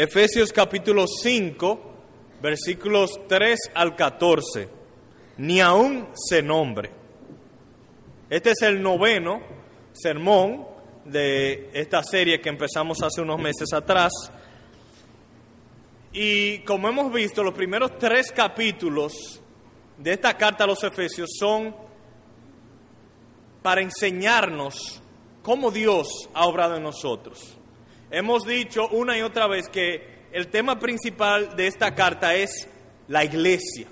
Efesios capítulo 5, versículos 3 al 14. Ni aún se nombre. Este es el noveno sermón de esta serie que empezamos hace unos meses atrás. Y como hemos visto, los primeros tres capítulos de esta carta a los Efesios son para enseñarnos cómo Dios ha obrado en nosotros. Hemos dicho una y otra vez que el tema principal de esta carta es la iglesia,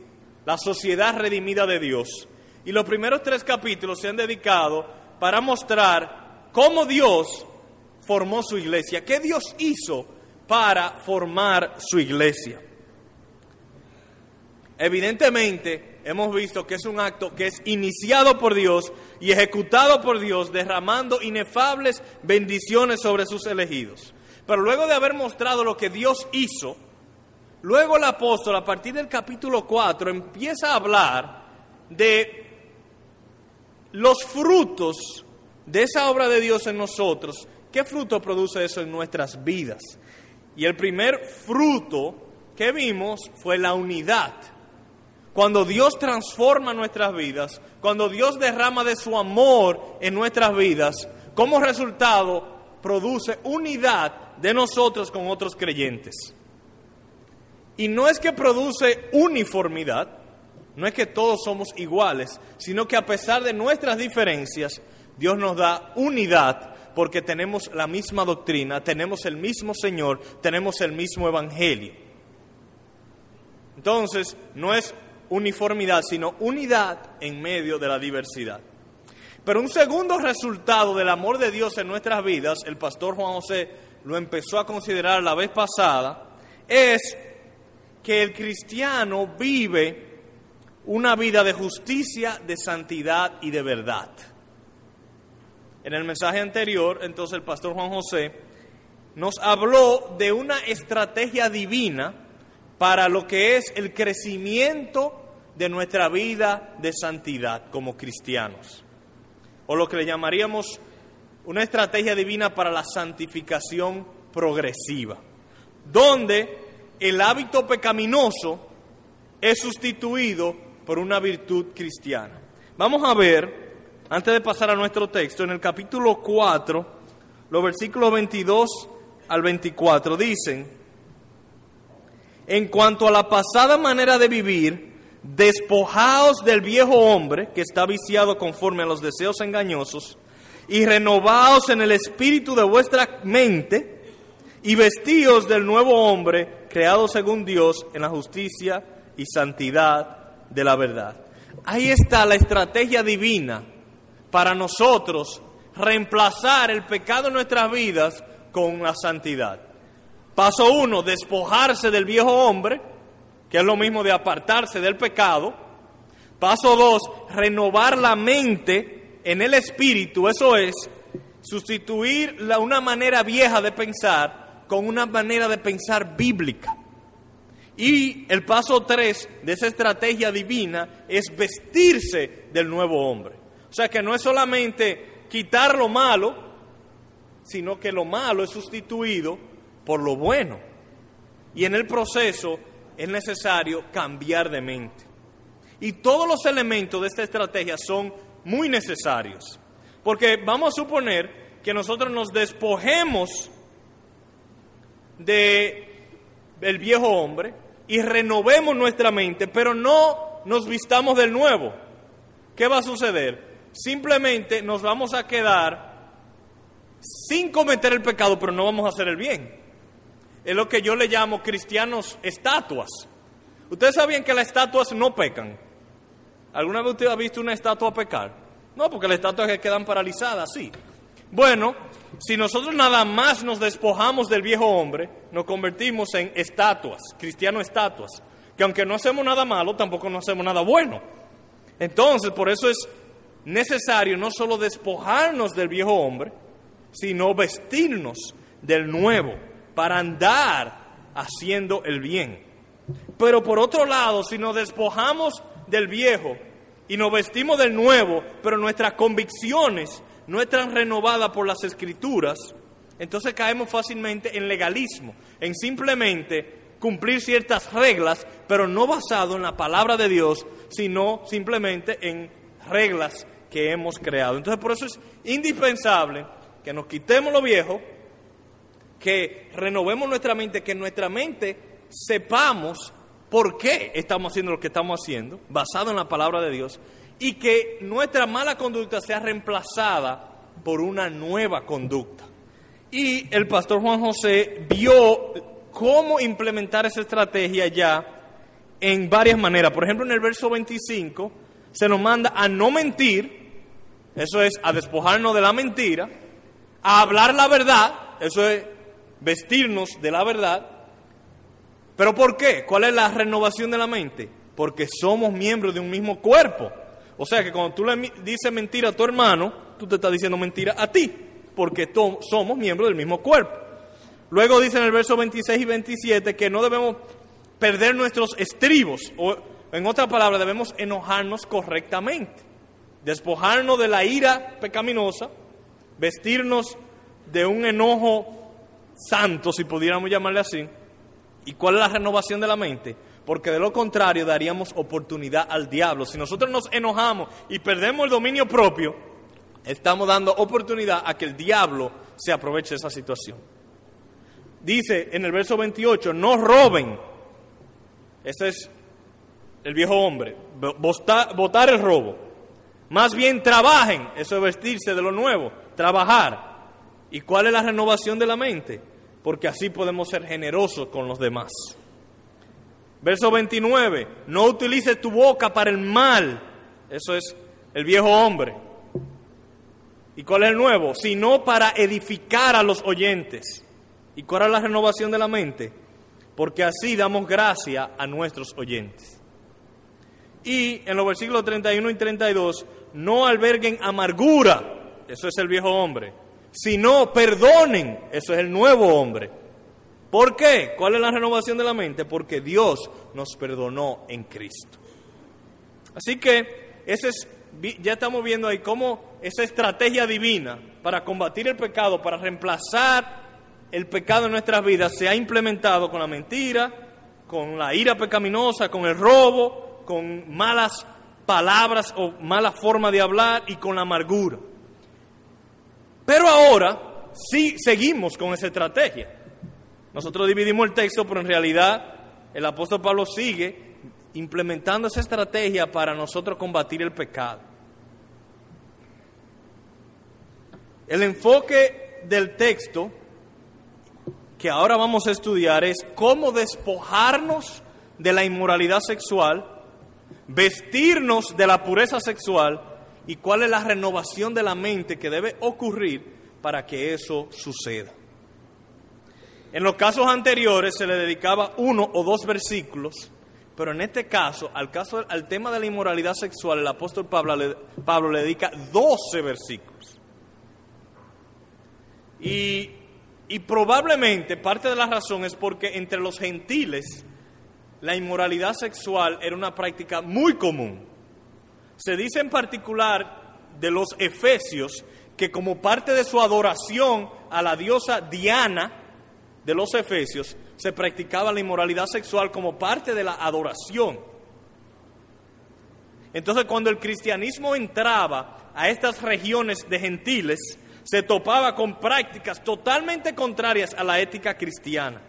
la sociedad redimida de Dios. Y los primeros tres capítulos se han dedicado para mostrar cómo Dios formó su iglesia, qué Dios hizo para formar su iglesia. Evidentemente, hemos visto que es un acto que es iniciado por Dios y ejecutado por Dios, derramando inefables bendiciones sobre sus elegidos. Pero luego de haber mostrado lo que Dios hizo, luego el apóstol, a partir del capítulo 4, empieza a hablar de los frutos de esa obra de Dios en nosotros. ¿Qué fruto produce eso en nuestras vidas? Y el primer fruto que vimos fue la unidad. Cuando Dios transforma nuestras vidas, cuando Dios derrama de su amor en nuestras vidas, como resultado produce unidad de nosotros con otros creyentes. Y no es que produce uniformidad, no es que todos somos iguales, sino que a pesar de nuestras diferencias, Dios nos da unidad porque tenemos la misma doctrina, tenemos el mismo Señor, tenemos el mismo Evangelio. Entonces, no es uniformidad, sino unidad en medio de la diversidad. Pero un segundo resultado del amor de Dios en nuestras vidas, el pastor Juan José lo empezó a considerar la vez pasada, es que el cristiano vive una vida de justicia, de santidad y de verdad. En el mensaje anterior, entonces el pastor Juan José nos habló de una estrategia divina para lo que es el crecimiento de nuestra vida de santidad como cristianos, o lo que le llamaríamos una estrategia divina para la santificación progresiva, donde el hábito pecaminoso es sustituido por una virtud cristiana. Vamos a ver, antes de pasar a nuestro texto, en el capítulo 4, los versículos 22 al 24 dicen, en cuanto a la pasada manera de vivir, despojaos del viejo hombre que está viciado conforme a los deseos engañosos, y renovaos en el espíritu de vuestra mente, y vestíos del nuevo hombre, creado según Dios en la justicia y santidad de la verdad. Ahí está la estrategia divina para nosotros reemplazar el pecado en nuestras vidas con la santidad. Paso uno, despojarse del viejo hombre, que es lo mismo de apartarse del pecado. Paso dos, renovar la mente en el espíritu, eso es, sustituir la, una manera vieja de pensar con una manera de pensar bíblica. Y el paso tres de esa estrategia divina es vestirse del nuevo hombre. O sea que no es solamente quitar lo malo, sino que lo malo es sustituido por lo bueno. Y en el proceso es necesario cambiar de mente. Y todos los elementos de esta estrategia son muy necesarios. Porque vamos a suponer que nosotros nos despojemos de el viejo hombre y renovemos nuestra mente, pero no nos vistamos del nuevo. ¿Qué va a suceder? Simplemente nos vamos a quedar sin cometer el pecado, pero no vamos a hacer el bien es lo que yo le llamo cristianos estatuas. Ustedes sabían que las estatuas no pecan. ¿Alguna vez usted ha visto una estatua pecar? No, porque las estatuas que quedan paralizadas, sí. Bueno, si nosotros nada más nos despojamos del viejo hombre, nos convertimos en estatuas, cristianos estatuas, que aunque no hacemos nada malo, tampoco no hacemos nada bueno. Entonces, por eso es necesario no solo despojarnos del viejo hombre, sino vestirnos del nuevo para andar haciendo el bien. Pero por otro lado, si nos despojamos del viejo y nos vestimos del nuevo, pero nuestras convicciones no están renovadas por las escrituras, entonces caemos fácilmente en legalismo, en simplemente cumplir ciertas reglas, pero no basado en la palabra de Dios, sino simplemente en reglas que hemos creado. Entonces por eso es indispensable que nos quitemos lo viejo, que renovemos nuestra mente, que nuestra mente sepamos por qué estamos haciendo lo que estamos haciendo, basado en la palabra de Dios, y que nuestra mala conducta sea reemplazada por una nueva conducta. Y el pastor Juan José vio cómo implementar esa estrategia ya en varias maneras. Por ejemplo, en el verso 25 se nos manda a no mentir, eso es a despojarnos de la mentira, a hablar la verdad, eso es vestirnos de la verdad. ¿Pero por qué? ¿Cuál es la renovación de la mente? Porque somos miembros de un mismo cuerpo. O sea que cuando tú le dices mentira a tu hermano, tú te estás diciendo mentira a ti, porque somos miembros del mismo cuerpo. Luego dice en el verso 26 y 27 que no debemos perder nuestros estribos, o en otra palabra, debemos enojarnos correctamente, despojarnos de la ira pecaminosa, vestirnos de un enojo santo, si pudiéramos llamarle así. ¿Y cuál es la renovación de la mente? porque de lo contrario daríamos oportunidad al diablo. Si nosotros nos enojamos y perdemos el dominio propio, estamos dando oportunidad a que el diablo se aproveche de esa situación. Dice en el verso 28, no roben. Ese es el viejo hombre, votar el robo. Más bien trabajen, eso es vestirse de lo nuevo, trabajar. ¿Y cuál es la renovación de la mente? Porque así podemos ser generosos con los demás. Verso 29, no utilices tu boca para el mal. Eso es el viejo hombre. ¿Y cuál es el nuevo? Sino para edificar a los oyentes. ¿Y cuál es la renovación de la mente? Porque así damos gracia a nuestros oyentes. Y en los versículos 31 y 32, no alberguen amargura, eso es el viejo hombre, sino perdonen, eso es el nuevo hombre ¿Por qué? ¿Cuál es la renovación de la mente? Porque Dios nos perdonó en Cristo. Así que ese es, ya estamos viendo ahí cómo esa estrategia divina para combatir el pecado, para reemplazar el pecado en nuestras vidas, se ha implementado con la mentira, con la ira pecaminosa, con el robo, con malas palabras o mala forma de hablar y con la amargura. Pero ahora sí seguimos con esa estrategia. Nosotros dividimos el texto, pero en realidad el apóstol Pablo sigue implementando esa estrategia para nosotros combatir el pecado. El enfoque del texto que ahora vamos a estudiar es cómo despojarnos de la inmoralidad sexual, vestirnos de la pureza sexual y cuál es la renovación de la mente que debe ocurrir para que eso suceda. En los casos anteriores se le dedicaba uno o dos versículos, pero en este caso, al, caso, al tema de la inmoralidad sexual, el apóstol Pablo le, Pablo le dedica 12 versículos. Y, y probablemente parte de la razón es porque entre los gentiles la inmoralidad sexual era una práctica muy común. Se dice en particular de los efesios que como parte de su adoración a la diosa Diana, de los efesios se practicaba la inmoralidad sexual como parte de la adoración. Entonces cuando el cristianismo entraba a estas regiones de gentiles, se topaba con prácticas totalmente contrarias a la ética cristiana.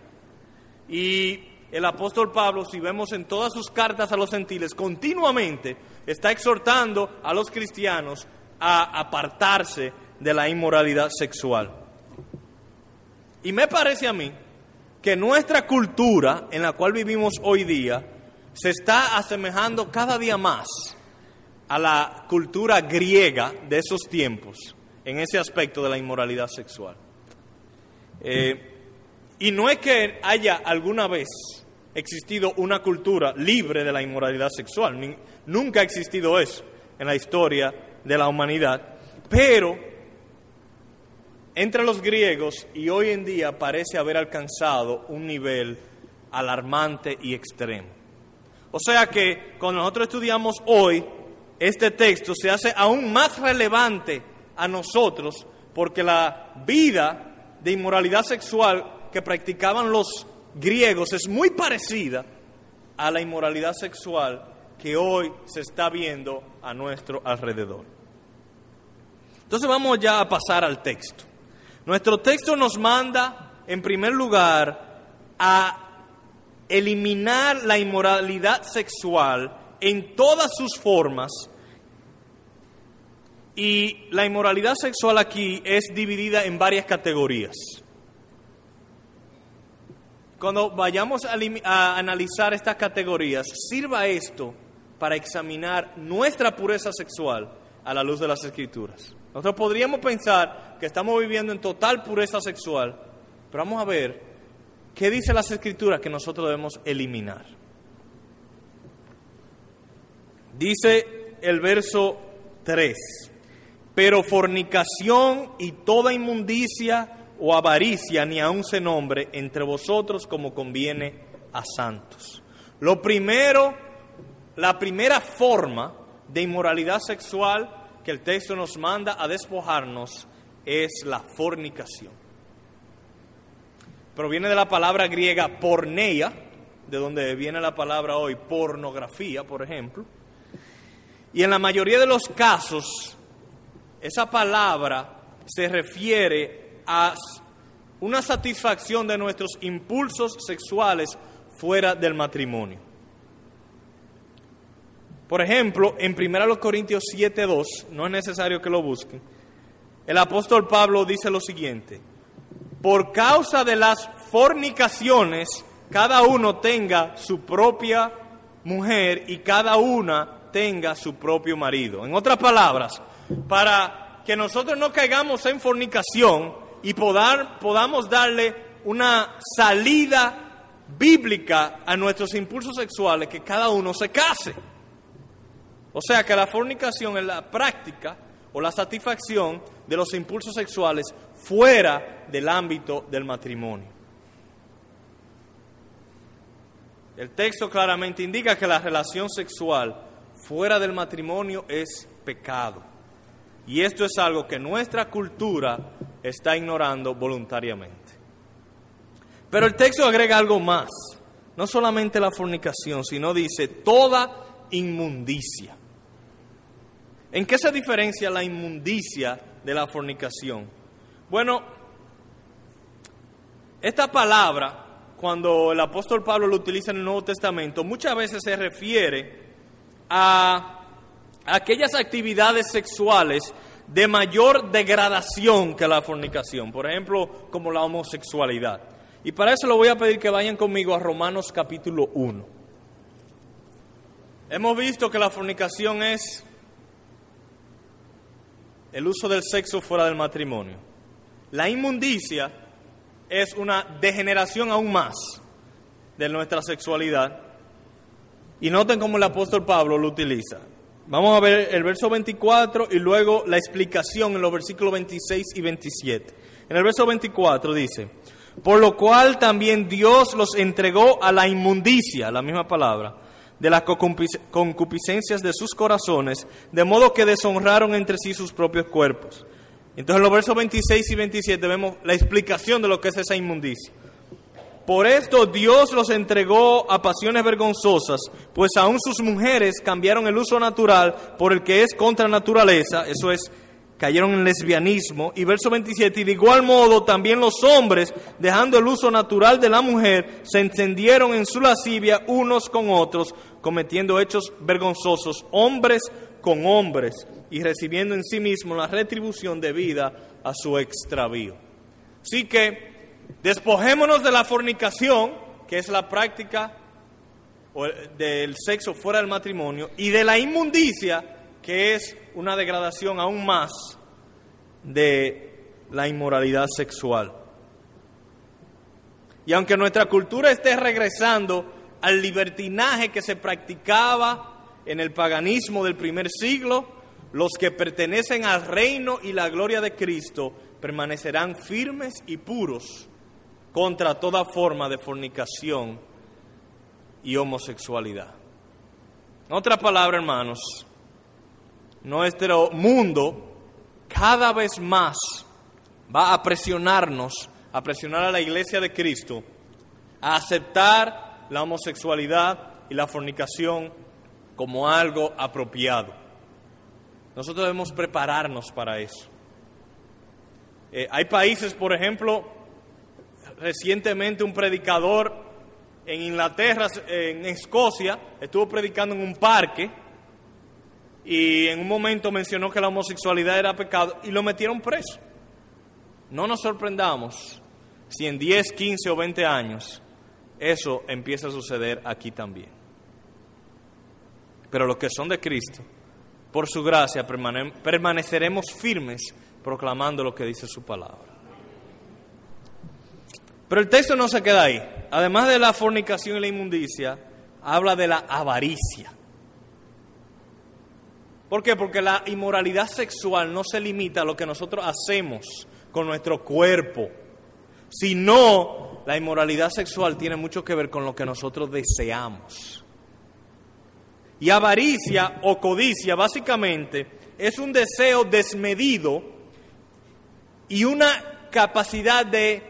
Y el apóstol Pablo, si vemos en todas sus cartas a los gentiles, continuamente está exhortando a los cristianos a apartarse de la inmoralidad sexual. Y me parece a mí que nuestra cultura en la cual vivimos hoy día se está asemejando cada día más a la cultura griega de esos tiempos en ese aspecto de la inmoralidad sexual. Eh, y no es que haya alguna vez existido una cultura libre de la inmoralidad sexual, nunca ha existido eso en la historia de la humanidad, pero entre los griegos y hoy en día parece haber alcanzado un nivel alarmante y extremo. O sea que cuando nosotros estudiamos hoy, este texto se hace aún más relevante a nosotros porque la vida de inmoralidad sexual que practicaban los griegos es muy parecida a la inmoralidad sexual que hoy se está viendo a nuestro alrededor. Entonces vamos ya a pasar al texto. Nuestro texto nos manda, en primer lugar, a eliminar la inmoralidad sexual en todas sus formas. Y la inmoralidad sexual aquí es dividida en varias categorías. Cuando vayamos a, analizar estas categorías, sirva esto para examinar nuestra pureza sexual a la luz de las escrituras. Nosotros podríamos pensar que estamos viviendo en total pureza sexual, pero vamos a ver qué dice las escrituras que nosotros debemos eliminar. Dice el verso 3, pero fornicación y toda inmundicia o avaricia ni aun se nombre entre vosotros como conviene a santos. Lo primero, la primera forma de inmoralidad sexual que el texto nos manda a despojarnos es la fornicación. Proviene de la palabra griega porneia, de donde viene la palabra hoy pornografía, por ejemplo. Y en la mayoría de los casos, esa palabra se refiere a una satisfacción de nuestros impulsos sexuales fuera del matrimonio. Por ejemplo, en 1 Corintios 7:2, no es necesario que lo busquen, el apóstol Pablo dice lo siguiente, por causa de las fornicaciones, cada uno tenga su propia mujer y cada una tenga su propio marido. En otras palabras, para que nosotros no caigamos en fornicación, y podamos darle una salida bíblica a nuestros impulsos sexuales, que cada uno se case. O sea que la fornicación es la práctica o la satisfacción de los impulsos sexuales fuera del ámbito del matrimonio. El texto claramente indica que la relación sexual fuera del matrimonio es pecado. Y esto es algo que nuestra cultura está ignorando voluntariamente. Pero el texto agrega algo más, no solamente la fornicación, sino dice toda inmundicia. ¿En qué se diferencia la inmundicia de la fornicación? Bueno, esta palabra, cuando el apóstol Pablo lo utiliza en el Nuevo Testamento, muchas veces se refiere a aquellas actividades sexuales de mayor degradación que la fornicación, por ejemplo, como la homosexualidad. Y para eso le voy a pedir que vayan conmigo a Romanos capítulo 1. Hemos visto que la fornicación es el uso del sexo fuera del matrimonio. La inmundicia es una degeneración aún más de nuestra sexualidad. Y noten cómo el apóstol Pablo lo utiliza. Vamos a ver el verso 24 y luego la explicación en los versículos 26 y 27. En el verso 24 dice, por lo cual también Dios los entregó a la inmundicia, la misma palabra, de las concupiscencias de sus corazones, de modo que deshonraron entre sí sus propios cuerpos. Entonces en los versos 26 y 27 vemos la explicación de lo que es esa inmundicia. Por esto Dios los entregó a pasiones vergonzosas, pues aún sus mujeres cambiaron el uso natural por el que es contra naturaleza, eso es, cayeron en lesbianismo. Y verso 27, y de igual modo también los hombres, dejando el uso natural de la mujer, se encendieron en su lascivia unos con otros, cometiendo hechos vergonzosos, hombres con hombres, y recibiendo en sí mismos la retribución debida a su extravío. Así que Despojémonos de la fornicación, que es la práctica del sexo fuera del matrimonio, y de la inmundicia, que es una degradación aún más de la inmoralidad sexual. Y aunque nuestra cultura esté regresando al libertinaje que se practicaba en el paganismo del primer siglo, los que pertenecen al reino y la gloria de Cristo permanecerán firmes y puros contra toda forma de fornicación y homosexualidad. En otra palabra, hermanos, nuestro mundo cada vez más va a presionarnos, a presionar a la iglesia de Cristo, a aceptar la homosexualidad y la fornicación como algo apropiado. Nosotros debemos prepararnos para eso. Eh, hay países, por ejemplo, recientemente un predicador en Inglaterra, en Escocia, estuvo predicando en un parque y en un momento mencionó que la homosexualidad era pecado y lo metieron preso. No nos sorprendamos si en 10, 15 o 20 años eso empieza a suceder aquí también. Pero los que son de Cristo, por su gracia, permaneceremos firmes proclamando lo que dice su palabra. Pero el texto no se queda ahí. Además de la fornicación y la inmundicia, habla de la avaricia. ¿Por qué? Porque la inmoralidad sexual no se limita a lo que nosotros hacemos con nuestro cuerpo, sino la inmoralidad sexual tiene mucho que ver con lo que nosotros deseamos. Y avaricia o codicia básicamente es un deseo desmedido y una capacidad de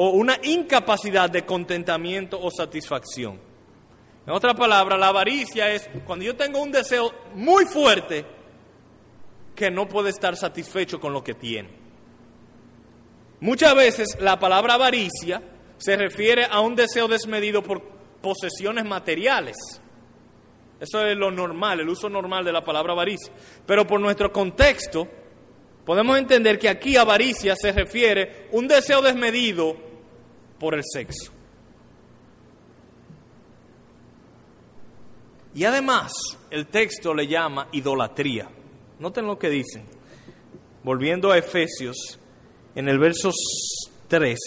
o una incapacidad de contentamiento o satisfacción. En otra palabra, la avaricia es cuando yo tengo un deseo muy fuerte que no puede estar satisfecho con lo que tiene. Muchas veces la palabra avaricia se refiere a un deseo desmedido por posesiones materiales. Eso es lo normal, el uso normal de la palabra avaricia. Pero por nuestro contexto, podemos entender que aquí avaricia se refiere a un deseo desmedido por el sexo. Y además, el texto le llama idolatría. Noten lo que dicen. Volviendo a Efesios, en el verso 3.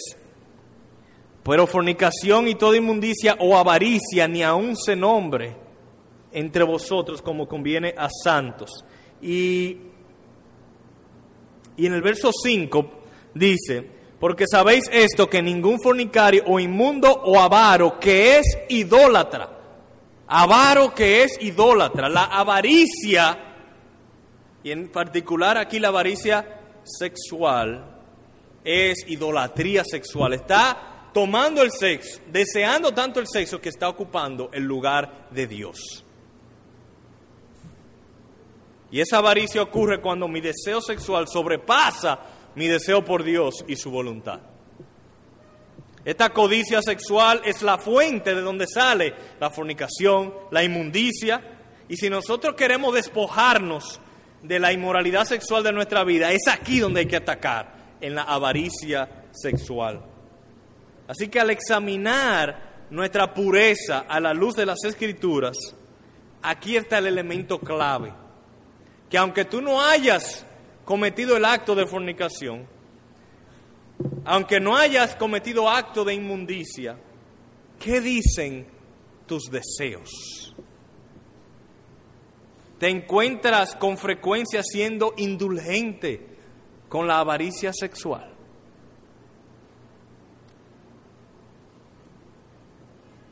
Pero fornicación y toda inmundicia o avaricia ni aun se nombre entre vosotros como conviene a santos. Y, y en el verso 5 dice, porque sabéis esto, que ningún fornicario o inmundo o avaro que es idólatra, avaro que es idólatra, la avaricia, y en particular aquí la avaricia sexual, es idolatría sexual, está tomando el sexo, deseando tanto el sexo que está ocupando el lugar de Dios. Y esa avaricia ocurre cuando mi deseo sexual sobrepasa mi deseo por Dios y su voluntad. Esta codicia sexual es la fuente de donde sale la fornicación, la inmundicia. Y si nosotros queremos despojarnos de la inmoralidad sexual de nuestra vida, es aquí donde hay que atacar, en la avaricia sexual. Así que al examinar nuestra pureza a la luz de las escrituras, aquí está el elemento clave que aunque tú no hayas cometido el acto de fornicación, aunque no hayas cometido acto de inmundicia, ¿qué dicen tus deseos? Te encuentras con frecuencia siendo indulgente con la avaricia sexual.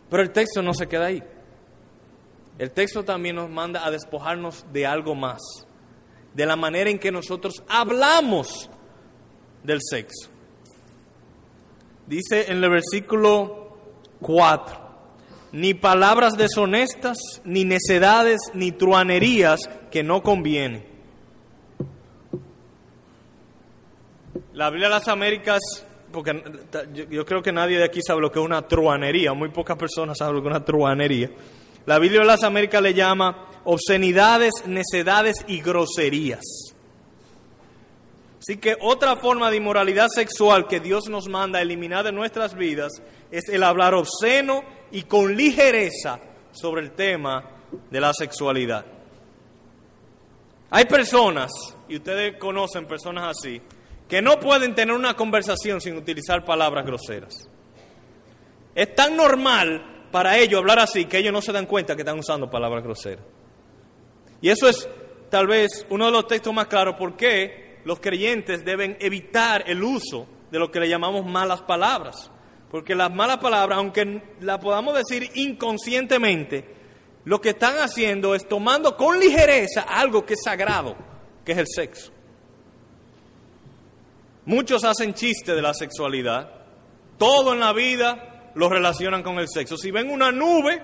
Pero el texto no se queda ahí. El texto también nos manda a despojarnos de algo más de la manera en que nosotros hablamos del sexo. Dice en el versículo 4, ni palabras deshonestas, ni necedades, ni truanerías que no convienen. La Biblia de las Américas, porque yo, creo que nadie de aquí sabe lo que es una truanería, muy pocas personas saben lo que es una truanería. La Biblia de las Américas le llama obscenidades, necedades y groserías. Así que otra forma de inmoralidad sexual que Dios nos manda a eliminar de nuestras vidas es el hablar obsceno y con ligereza sobre el tema de la sexualidad. Hay personas, y ustedes conocen personas así, que no pueden tener una conversación sin utilizar palabras groseras. Es tan normal para ellos hablar así que ellos no se dan cuenta que están usando palabras groseras. Y eso es tal vez uno de los textos más claros por qué los creyentes deben evitar el uso de lo que le llamamos malas palabras. Porque las malas palabras, aunque las podamos decir inconscientemente, lo que están haciendo es tomando con ligereza algo que es sagrado, que es el sexo. Muchos hacen chiste de la sexualidad. Todo en la vida lo relacionan con el sexo. Si ven una nube,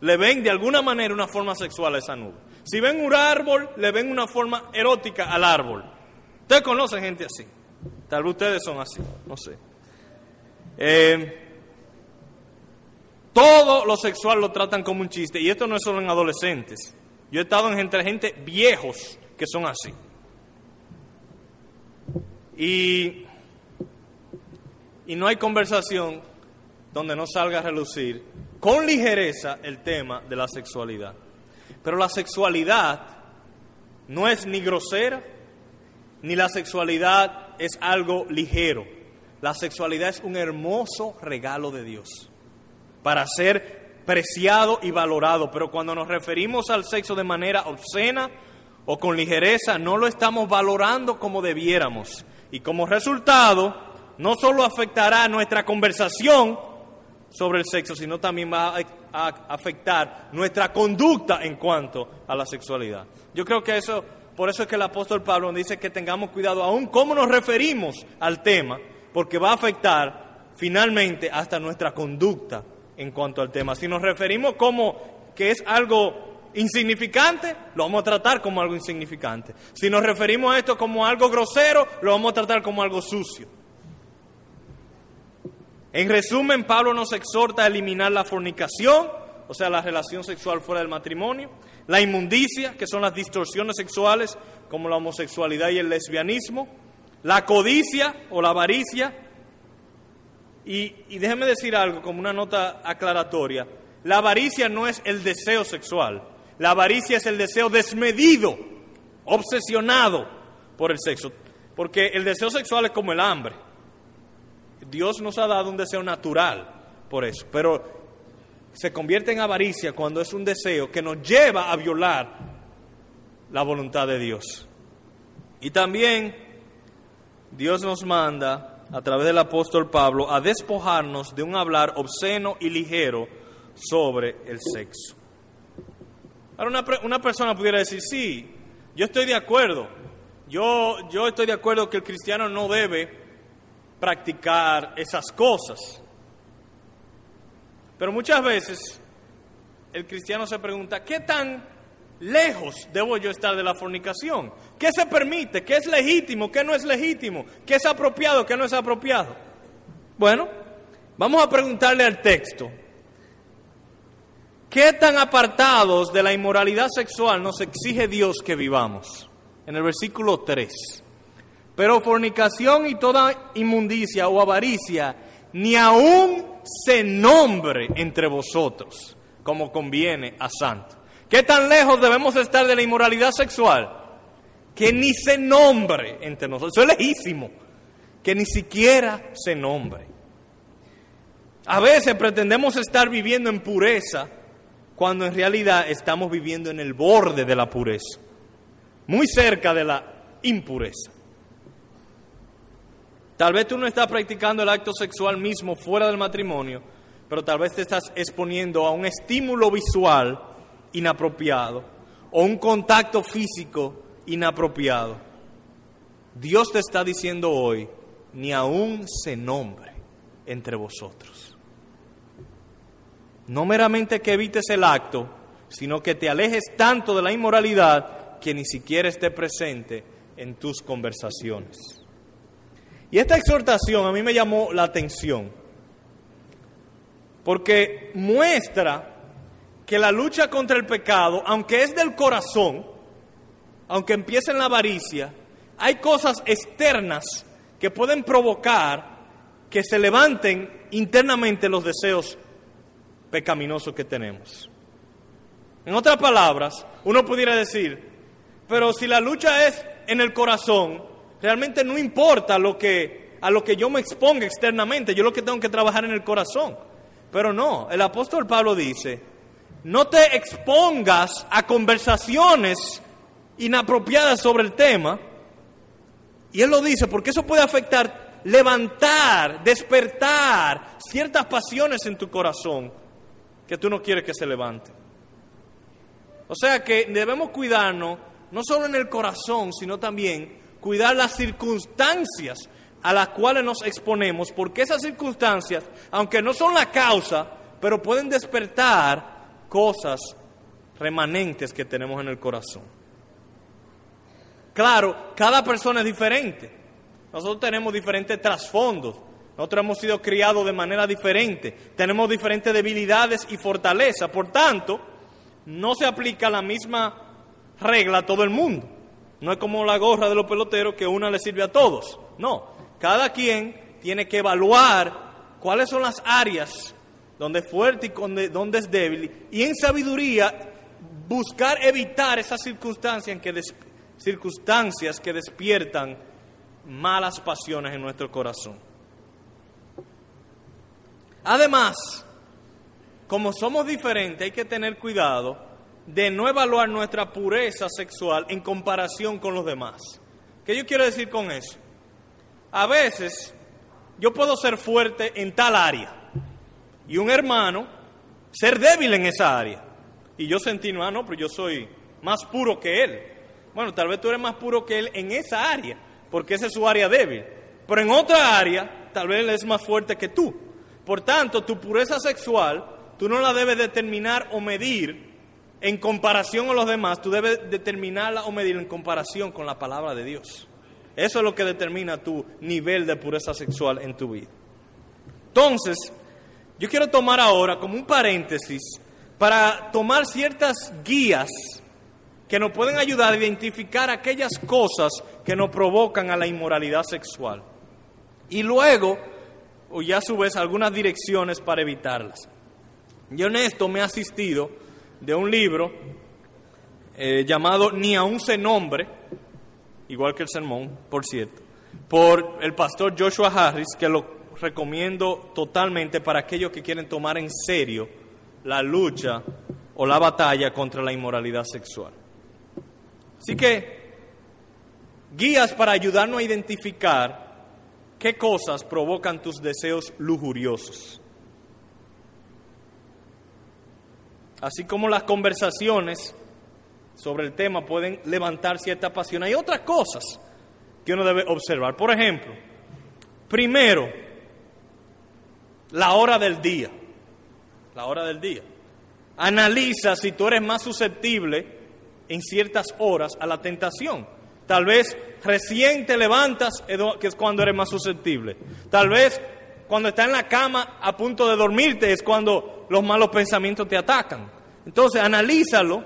le ven de alguna manera una forma sexual a esa nube. Si ven un árbol, le ven una forma erótica al árbol. Ustedes conocen gente así. Tal vez ustedes son así, no sé. Eh, todo lo sexual lo tratan como un chiste. Y esto no es solo en adolescentes. Yo he estado entre gente viejos que son así. Y, y no hay conversación donde no salga a relucir con ligereza el tema de la sexualidad. Pero la sexualidad no es ni grosera, ni la sexualidad es algo ligero. La sexualidad es un hermoso regalo de Dios para ser preciado y valorado. Pero cuando nos referimos al sexo de manera obscena o con ligereza, no lo estamos valorando como debiéramos. Y como resultado, no solo afectará nuestra conversación sobre el sexo, sino también va a afectar nuestra conducta en cuanto a la sexualidad. Yo creo que eso, por eso es que el apóstol Pablo dice que tengamos cuidado aún cómo nos referimos al tema, porque va a afectar finalmente hasta nuestra conducta en cuanto al tema. Si nos referimos como que es algo insignificante, lo vamos a tratar como algo insignificante. Si nos referimos a esto como algo grosero, lo vamos a tratar como algo sucio. En resumen, Pablo nos exhorta a eliminar la fornicación, o sea, la relación sexual fuera del matrimonio, la inmundicia, que son las distorsiones sexuales, como la homosexualidad y el lesbianismo, la codicia o la avaricia. Y, y déjeme decir algo como una nota aclaratoria. La avaricia no es el deseo sexual, la avaricia es el deseo desmedido, obsesionado por el sexo, porque el deseo sexual es como el hambre. Dios nos ha dado un deseo natural por eso, pero se convierte en avaricia cuando es un deseo que nos lleva a violar la voluntad de Dios. Y también Dios nos manda, a través del apóstol Pablo, a despojarnos de un hablar obsceno y ligero sobre el sexo. Ahora una, una persona pudiera decir, sí, yo estoy de acuerdo, yo, yo estoy de acuerdo que el cristiano no debe practicar esas cosas. Pero muchas veces el cristiano se pregunta, ¿qué tan lejos debo yo estar de la fornicación? ¿Qué se permite? ¿Qué es legítimo? ¿Qué no es legítimo? ¿Qué es apropiado? ¿Qué no es apropiado? Bueno, vamos a preguntarle al texto, ¿qué tan apartados de la inmoralidad sexual nos exige Dios que vivamos? En el versículo 3. Pero fornicación y toda inmundicia o avaricia ni aún se nombre entre vosotros, como conviene a santo. ¿Qué tan lejos debemos estar de la inmoralidad sexual? Que ni se nombre entre nosotros. Eso es lejísimo. Que ni siquiera se nombre. A veces pretendemos estar viviendo en pureza cuando en realidad estamos viviendo en el borde de la pureza, muy cerca de la impureza. Tal vez tú no estás practicando el acto sexual mismo fuera del matrimonio, pero tal vez te estás exponiendo a un estímulo visual inapropiado o un contacto físico inapropiado. Dios te está diciendo hoy, ni aún se nombre entre vosotros. No meramente que evites el acto, sino que te alejes tanto de la inmoralidad que ni siquiera esté presente en tus conversaciones. Y esta exhortación a mí me llamó la atención, porque muestra que la lucha contra el pecado, aunque es del corazón, aunque empiece en la avaricia, hay cosas externas que pueden provocar que se levanten internamente los deseos pecaminosos que tenemos. En otras palabras, uno pudiera decir, pero si la lucha es en el corazón, realmente no importa lo que, a lo que yo me exponga externamente, yo lo que tengo que trabajar en el corazón. Pero no, el apóstol Pablo dice, no te expongas a conversaciones inapropiadas sobre el tema. Y él lo dice porque eso puede afectar, levantar, despertar ciertas pasiones en tu corazón que tú no quieres que se levanten. O sea que debemos cuidarnos no solo en el corazón, sino también cuidar las circunstancias a las cuales nos exponemos, porque esas circunstancias, aunque no son la causa, pero pueden despertar cosas remanentes que tenemos en el corazón. Claro, cada persona es diferente. Nosotros tenemos diferentes trasfondos. Nosotros hemos sido criados de manera diferente. Tenemos diferentes debilidades y fortalezas. Por tanto, no se aplica la misma regla a todo el mundo. No es como la gorra de los peloteros que una le sirve a todos. No, cada quien tiene que evaluar cuáles son las áreas donde es fuerte y donde es débil. Y en sabiduría buscar evitar esas circunstancias, en que circunstancias que despiertan malas pasiones en nuestro corazón. Además, como somos diferentes, hay que tener cuidado de no evaluar nuestra pureza sexual en comparación con los demás. ¿Qué yo quiero decir con eso? A veces yo puedo ser fuerte en tal área y un hermano ser débil en esa área. Y yo sentí, ah, no, pero yo soy más puro que él. Bueno, tal vez tú eres más puro que él en esa área, porque esa es su área débil. Pero en otra área, tal vez él es más fuerte que tú. Por tanto, tu pureza sexual, tú no la debes determinar o medir en comparación a los demás, tú debes determinarla o medirla en comparación con la palabra de Dios. Eso es lo que determina tu nivel de pureza sexual en tu vida. Entonces, yo quiero tomar ahora como un paréntesis para tomar ciertas guías que nos pueden ayudar a identificar aquellas cosas que nos provocan a la inmoralidad sexual. Y luego, o ya a su vez, algunas direcciones para evitarlas. Yo en esto me he asistido de un libro eh, llamado Ni aún se nombre, igual que el sermón, por cierto, por el pastor Joshua Harris, que lo recomiendo totalmente para aquellos que quieren tomar en serio la lucha o la batalla contra la inmoralidad sexual. Así que, guías para ayudarnos a identificar qué cosas provocan tus deseos lujuriosos. Así como las conversaciones sobre el tema pueden levantar cierta pasión, hay otras cosas que uno debe observar. Por ejemplo, primero, la hora del día. La hora del día. Analiza si tú eres más susceptible en ciertas horas a la tentación. Tal vez recién te levantas, que es cuando eres más susceptible. Tal vez cuando estás en la cama a punto de dormirte es cuando los malos pensamientos te atacan. Entonces, analízalo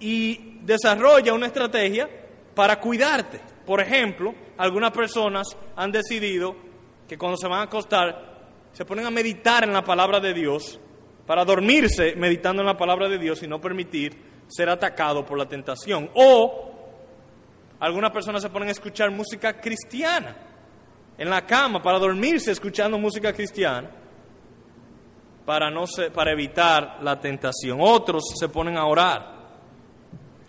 y desarrolla una estrategia para cuidarte. Por ejemplo, algunas personas han decidido que cuando se van a acostar se ponen a meditar en la palabra de Dios para dormirse meditando en la palabra de Dios y no permitir ser atacado por la tentación. O algunas personas se ponen a escuchar música cristiana en la cama para dormirse escuchando música cristiana para, no para evitar la tentación. Otros se ponen a orar.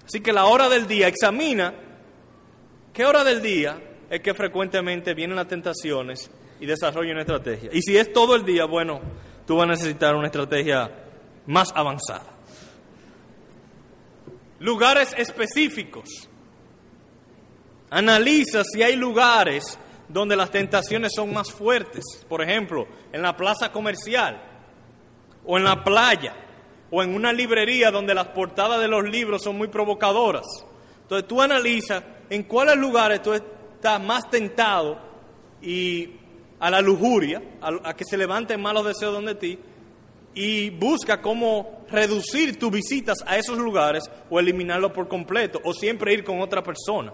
Así que la hora del día, examina qué hora del día es que frecuentemente vienen las tentaciones y desarrolla una estrategia. Y si es todo el día, bueno, tú vas a necesitar una estrategia más avanzada. Lugares específicos. Analiza si hay lugares donde las tentaciones son más fuertes. Por ejemplo, en la plaza comercial o en la playa o en una librería donde las portadas de los libros son muy provocadoras. Entonces tú analizas en cuáles lugares tú estás más tentado y a la lujuria, a, que se levanten malos deseos donde ti y busca cómo reducir tus visitas a esos lugares o eliminarlo por completo o siempre ir con otra persona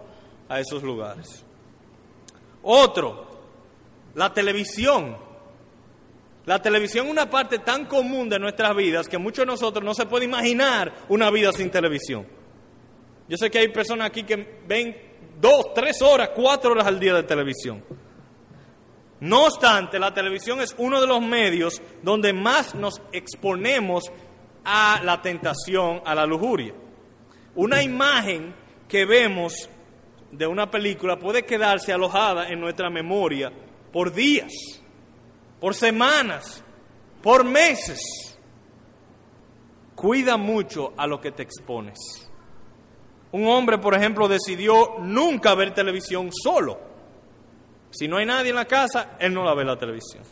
a esos lugares. Otro, la televisión. La televisión es una parte tan común de nuestras vidas que muchos de nosotros no se puede imaginar una vida sin televisión. Yo sé que hay personas aquí que ven dos, tres horas, cuatro horas al día de televisión. No obstante, la televisión es uno de los medios donde más nos exponemos a la tentación, a la lujuria. Una imagen que vemos de una película puede quedarse alojada en nuestra memoria por días, por semanas, por meses. Cuida mucho a lo que te expones. Un hombre, por ejemplo, decidió nunca ver televisión solo. Si no hay nadie en la casa, él no la ve la televisión.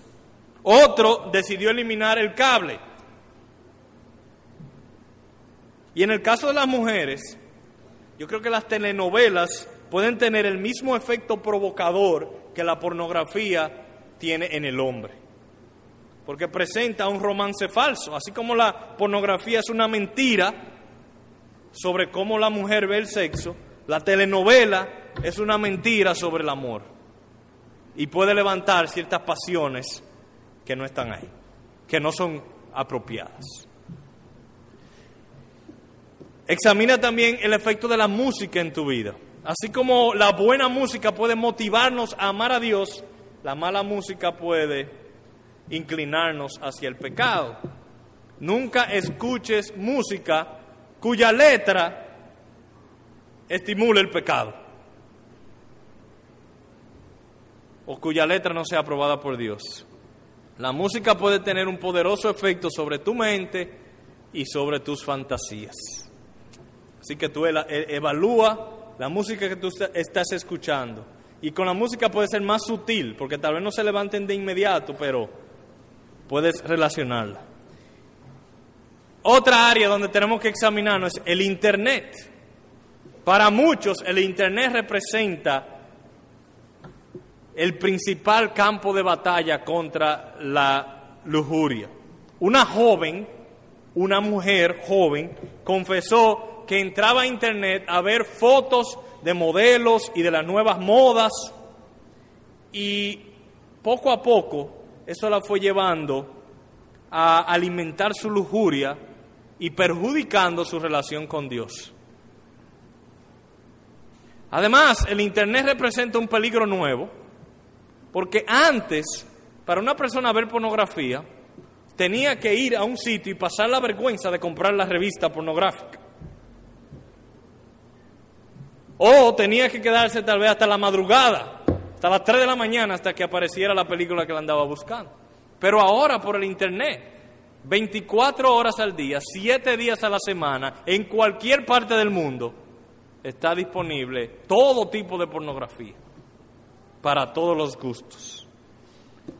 Otro decidió eliminar el cable. Y en el caso de las mujeres, yo creo que las telenovelas pueden tener el mismo efecto provocador que la pornografía tiene en el hombre. Porque presenta un romance falso, así como la pornografía es una mentira sobre cómo la mujer ve el sexo, la telenovela es una mentira sobre el amor. Y puede levantar ciertas pasiones que no están ahí, que no son apropiadas. Examina también el efecto de la música en tu vida. Así como la buena música puede motivarnos a amar a Dios, la mala música puede inclinarnos hacia el pecado. Nunca escuches música cuya letra estimule el pecado o cuya letra no sea aprobada por Dios. La música puede tener un poderoso efecto sobre tu mente y sobre tus fantasías. Así que tú e-, evalúa la música que tú estás escuchando. Y con la música puede ser más sutil, porque tal vez no se levanten de inmediato, pero puedes relacionarla. Otra área donde tenemos que examinarnos es el Internet. Para muchos el Internet representa el principal campo de batalla contra la lujuria. Una joven, una mujer joven, confesó que entraba a Internet a ver fotos de modelos y de las nuevas modas y poco a poco eso la fue llevando a alimentar su lujuria y perjudicando su relación con Dios. Además, el Internet representa un peligro nuevo, porque antes, para una persona ver pornografía, tenía que ir a un sitio y pasar la vergüenza de comprar la revista pornográfica. O tenía que quedarse tal vez hasta la madrugada, hasta las 3 de la mañana, hasta que apareciera la película que le andaba buscando. Pero ahora por el Internet, 24 horas al día, 7 días a la semana, en cualquier parte del mundo, está disponible todo tipo de pornografía, para todos los gustos.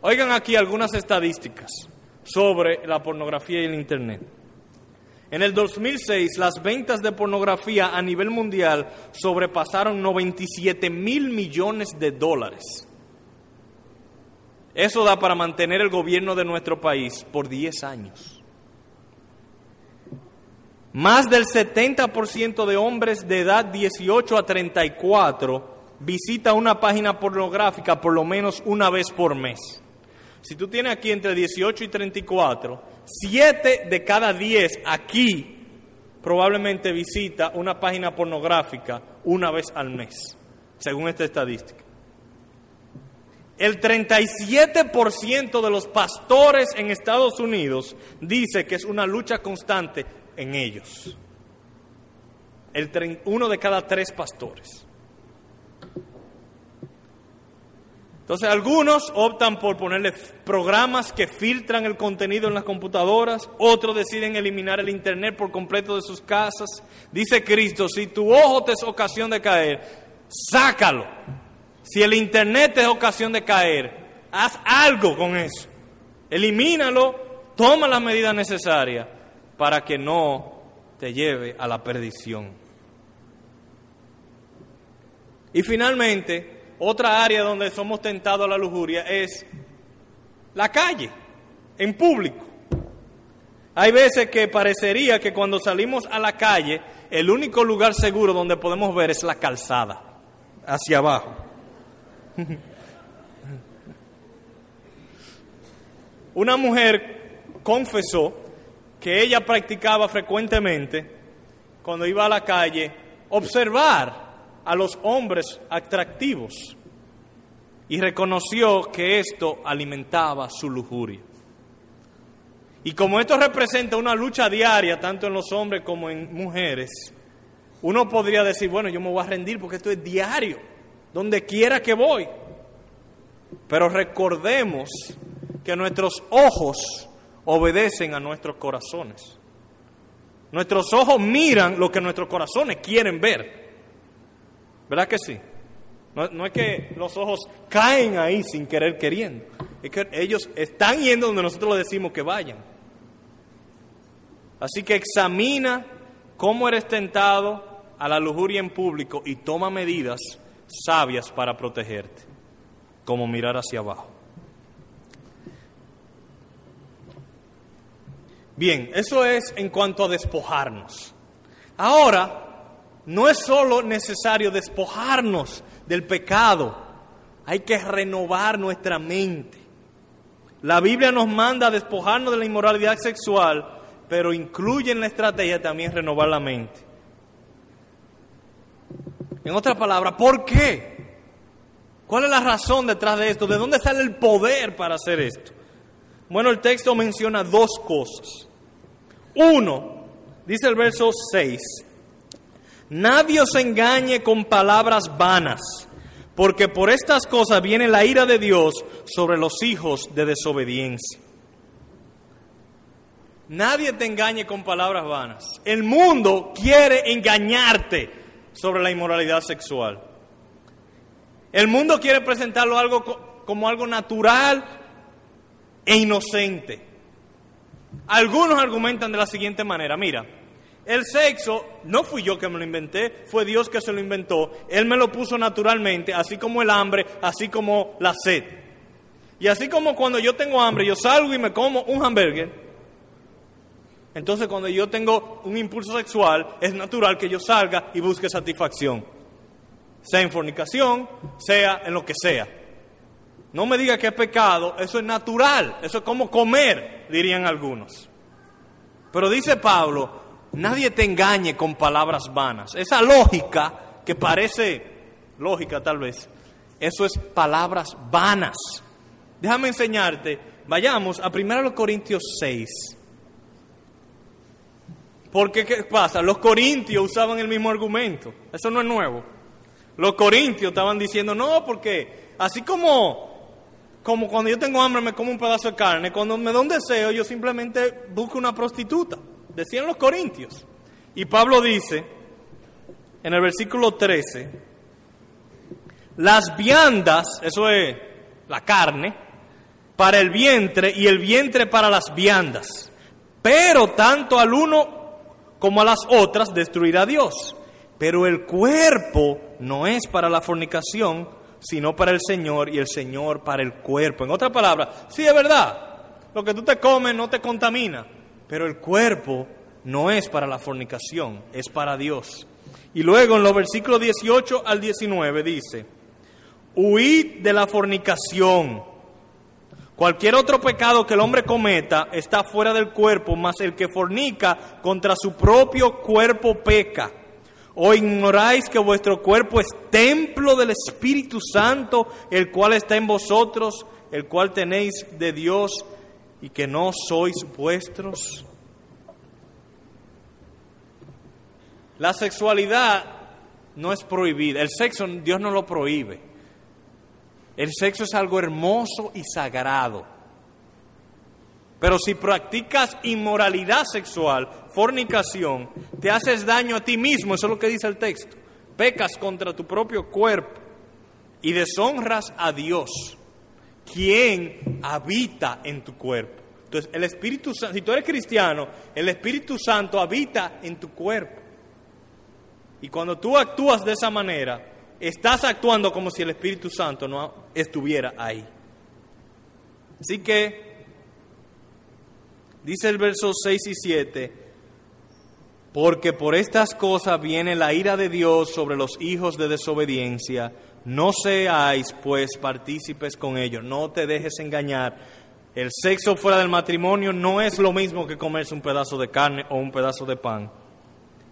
Oigan aquí algunas estadísticas sobre la pornografía y el Internet. En el 2006, las ventas de pornografía a nivel mundial sobrepasaron 97 mil millones de dólares. Eso da para mantener el gobierno de nuestro país por 10 años. Más del 70% de hombres de edad 18 a 34 visita una página pornográfica por lo menos una vez por mes. Si tú tienes aquí entre 18 y 34, 7 de cada 10 aquí probablemente visita una página pornográfica una vez al mes, según esta estadística. El 37% de los pastores en Estados Unidos dice que es una lucha constante en ellos. El uno de cada tres pastores. Entonces algunos optan por ponerle programas que filtran el contenido en las computadoras, otros deciden eliminar el Internet por completo de sus casas. Dice Cristo, si tu ojo te es ocasión de caer, sácalo si el Internet es ocasión de caer, haz algo con eso. Elimínalo, toma las medidas necesarias para que no te lleve a la perdición. Y finalmente, otra área donde somos tentados a la lujuria es la calle, en público. Hay veces que parecería que cuando salimos a la calle, el único lugar seguro donde podemos ver es la calzada, hacia abajo. Una mujer confesó que ella practicaba frecuentemente, cuando iba a la calle, observar a los hombres atractivos y reconoció que esto alimentaba su lujuria. Y como esto representa una lucha diaria, tanto en los hombres como en mujeres, uno podría decir, bueno, yo me voy a rendir porque esto es diario donde quiera que voy. Pero recordemos que nuestros ojos obedecen a nuestros corazones. Nuestros ojos miran lo que nuestros corazones quieren ver. ¿Verdad que sí? No, es que los ojos caen ahí sin querer queriendo. Es que ellos están yendo donde nosotros les decimos que vayan. Así que examina cómo eres tentado a la lujuria en público y toma medidas sabias para protegerte, como mirar hacia abajo. Bien, eso es en cuanto a despojarnos. Ahora, no es solo necesario despojarnos del pecado, hay que renovar nuestra mente. La Biblia nos manda a despojarnos de la inmoralidad sexual, pero incluye en la estrategia también renovar la mente. En otras palabras, ¿por qué? ¿Cuál es la razón detrás de esto? ¿De dónde sale el poder para hacer esto? Bueno, el texto menciona dos cosas. Uno, dice el verso 6, nadie os engañe con palabras vanas, porque por estas cosas viene la ira de Dios sobre los hijos de desobediencia. Nadie te engañe con palabras vanas. El mundo quiere engañarte sobre la inmoralidad sexual. El mundo quiere presentarlo algo como algo natural e inocente. Algunos argumentan de la siguiente manera, mira, el sexo no fui yo que me lo inventé, fue Dios que se lo inventó, Él me lo puso naturalmente, así como el hambre, así como la sed. Y así como cuando yo tengo hambre, yo salgo y me como un hamburger, entonces cuando yo tengo un impulso sexual, es natural que yo salga y busque satisfacción, sea en fornicación, sea en lo que sea. No me diga que es pecado, eso es natural, eso es como comer, dirían algunos. Pero dice Pablo, nadie te engañe con palabras vanas. Esa lógica, que parece lógica tal vez, eso es palabras vanas. Déjame enseñarte, vayamos a 1 Corintios 6. Porque, ¿qué pasa? Los corintios usaban el mismo argumento. Eso no es nuevo. Los corintios estaban diciendo, no, porque así como como cuando yo tengo hambre me como un pedazo de carne, cuando me da un deseo yo simplemente busco una prostituta, decían los corintios. Y Pablo dice en el versículo 13, las viandas, eso es la carne, para el vientre y el vientre para las viandas, pero tanto al uno como a las otras destruirá Dios. Pero el cuerpo no es para la fornicación, sino para el Señor y el Señor para el cuerpo. En otras palabras, sí es verdad, lo que tú te comes no te contamina, pero el cuerpo no es para la fornicación, es para Dios. Y luego en los versículos 18 al 19 dice, huid de la fornicación. Cualquier otro pecado que el hombre cometa está fuera del cuerpo, mas el que fornica contra su propio cuerpo peca. ¿O ignoráis que vuestro cuerpo es templo del Espíritu Santo, el cual está en vosotros, el cual tenéis de Dios y que no sois vuestros? La sexualidad no es prohibida, el sexo Dios no lo prohíbe. El sexo es algo hermoso y sagrado. Pero si practicas inmoralidad sexual, fornicación, te haces daño a ti mismo, eso es lo que dice el texto. Pecas contra tu propio cuerpo y deshonras a Dios, quien habita en tu cuerpo. Entonces, el Espíritu Santo, si tú eres cristiano, el Espíritu Santo habita en tu cuerpo. Y cuando tú actúas de esa manera, estás actuando como si el Espíritu Santo no estuviera ahí. Así que Dice el verso 6 y 7, porque por estas cosas viene la ira de Dios sobre los hijos de desobediencia, no seáis pues partícipes con ellos, no te dejes engañar. El sexo fuera del matrimonio no es lo mismo que comerse un pedazo de carne o un pedazo de pan.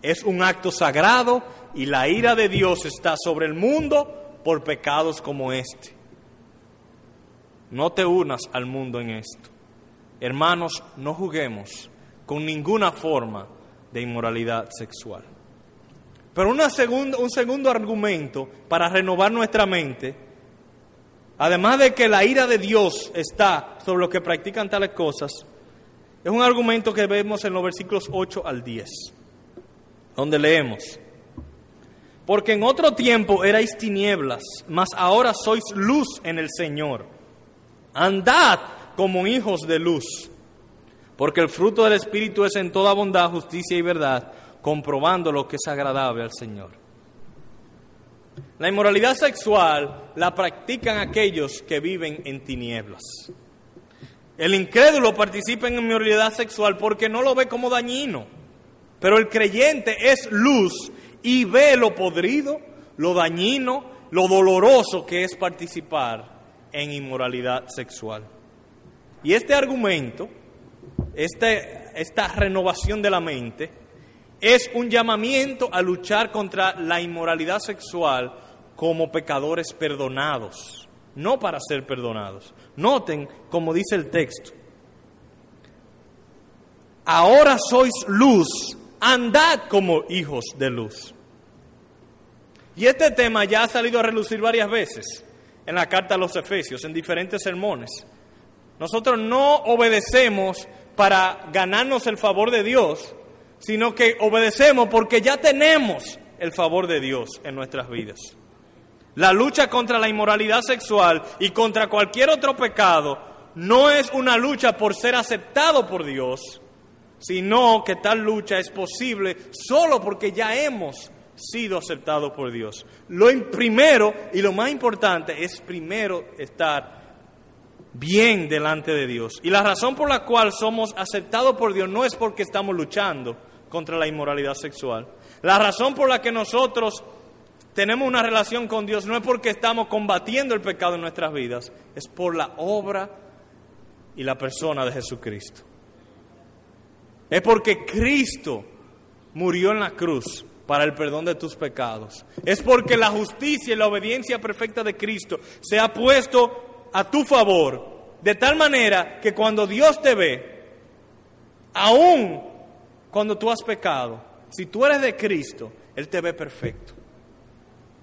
Es un acto sagrado y la ira de Dios está sobre el mundo por pecados como este. No te unas al mundo en esto. Hermanos, no juguemos con ninguna forma de inmoralidad sexual. Pero una un segundo argumento para renovar nuestra mente, además de que la ira de Dios está sobre los que practican tales cosas, Es un argumento que vemos en los versículos 8 al 10, donde leemos, porque en otro tiempo erais tinieblas, mas ahora sois luz en el Señor. Andad como hijos de luz, porque el fruto del Espíritu es en toda bondad, justicia y verdad, comprobando lo que es agradable al Señor. La inmoralidad sexual la practican aquellos que viven en tinieblas. El incrédulo participa en inmoralidad sexual porque no lo ve como dañino, pero el creyente es luz y ve lo podrido, lo dañino, lo doloroso que es participar en inmoralidad sexual. Y este argumento, este, esta renovación de la mente, es un llamamiento a luchar contra la inmoralidad sexual como pecadores perdonados, no para ser perdonados. Noten como dice el texto, ahora sois luz, andad como hijos de luz. Y este tema ya ha salido a relucir varias veces en la carta a los Efesios, en diferentes sermones. Nosotros no obedecemos para ganarnos el favor de Dios, sino que obedecemos porque ya tenemos el favor de Dios en nuestras vidas. La lucha contra la inmoralidad sexual y contra cualquier otro pecado no es una lucha por ser aceptado por Dios, sino que tal lucha es posible solo porque ya hemos sido aceptados por Dios. Lo primero y lo más importante es primero estar bien delante de Dios. Y la razón por la cual somos aceptados por Dios no es porque estamos luchando contra la inmoralidad sexual. La razón por la que nosotros tenemos una relación con Dios no es porque estamos combatiendo el pecado en nuestras vidas, es por la obra y la persona de Jesucristo. Es porque Cristo murió en la cruz para el perdón de tus pecados. Es porque la justicia y la obediencia perfecta de Cristo se ha puesto a tu favor, de tal manera que cuando Dios te ve, aún cuando tú has pecado, si tú eres de Cristo, Él te ve perfecto.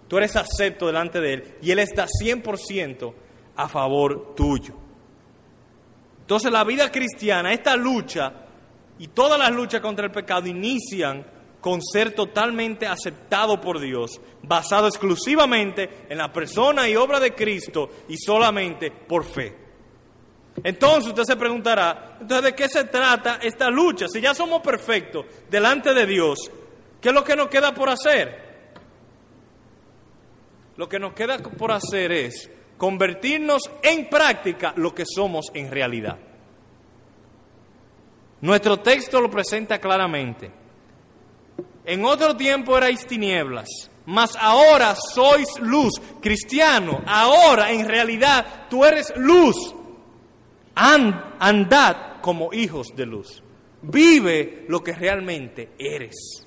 Tú eres acepto delante de Él y Él está 100% a favor tuyo. Entonces la vida cristiana, esta lucha y todas las luchas contra el pecado inician con ser totalmente aceptado por Dios, basado exclusivamente en la persona y obra de Cristo y solamente por fe. Entonces usted se preguntará, entonces ¿de qué se trata esta lucha? Si ya somos perfectos delante de Dios, ¿qué es lo que nos queda por hacer? Lo que nos queda por hacer es convertirnos en práctica lo que somos en realidad. Nuestro texto lo presenta claramente. En otro tiempo erais tinieblas, mas ahora sois luz. Cristiano, ahora en realidad tú eres luz. Andad como hijos de luz. Vive lo que realmente eres.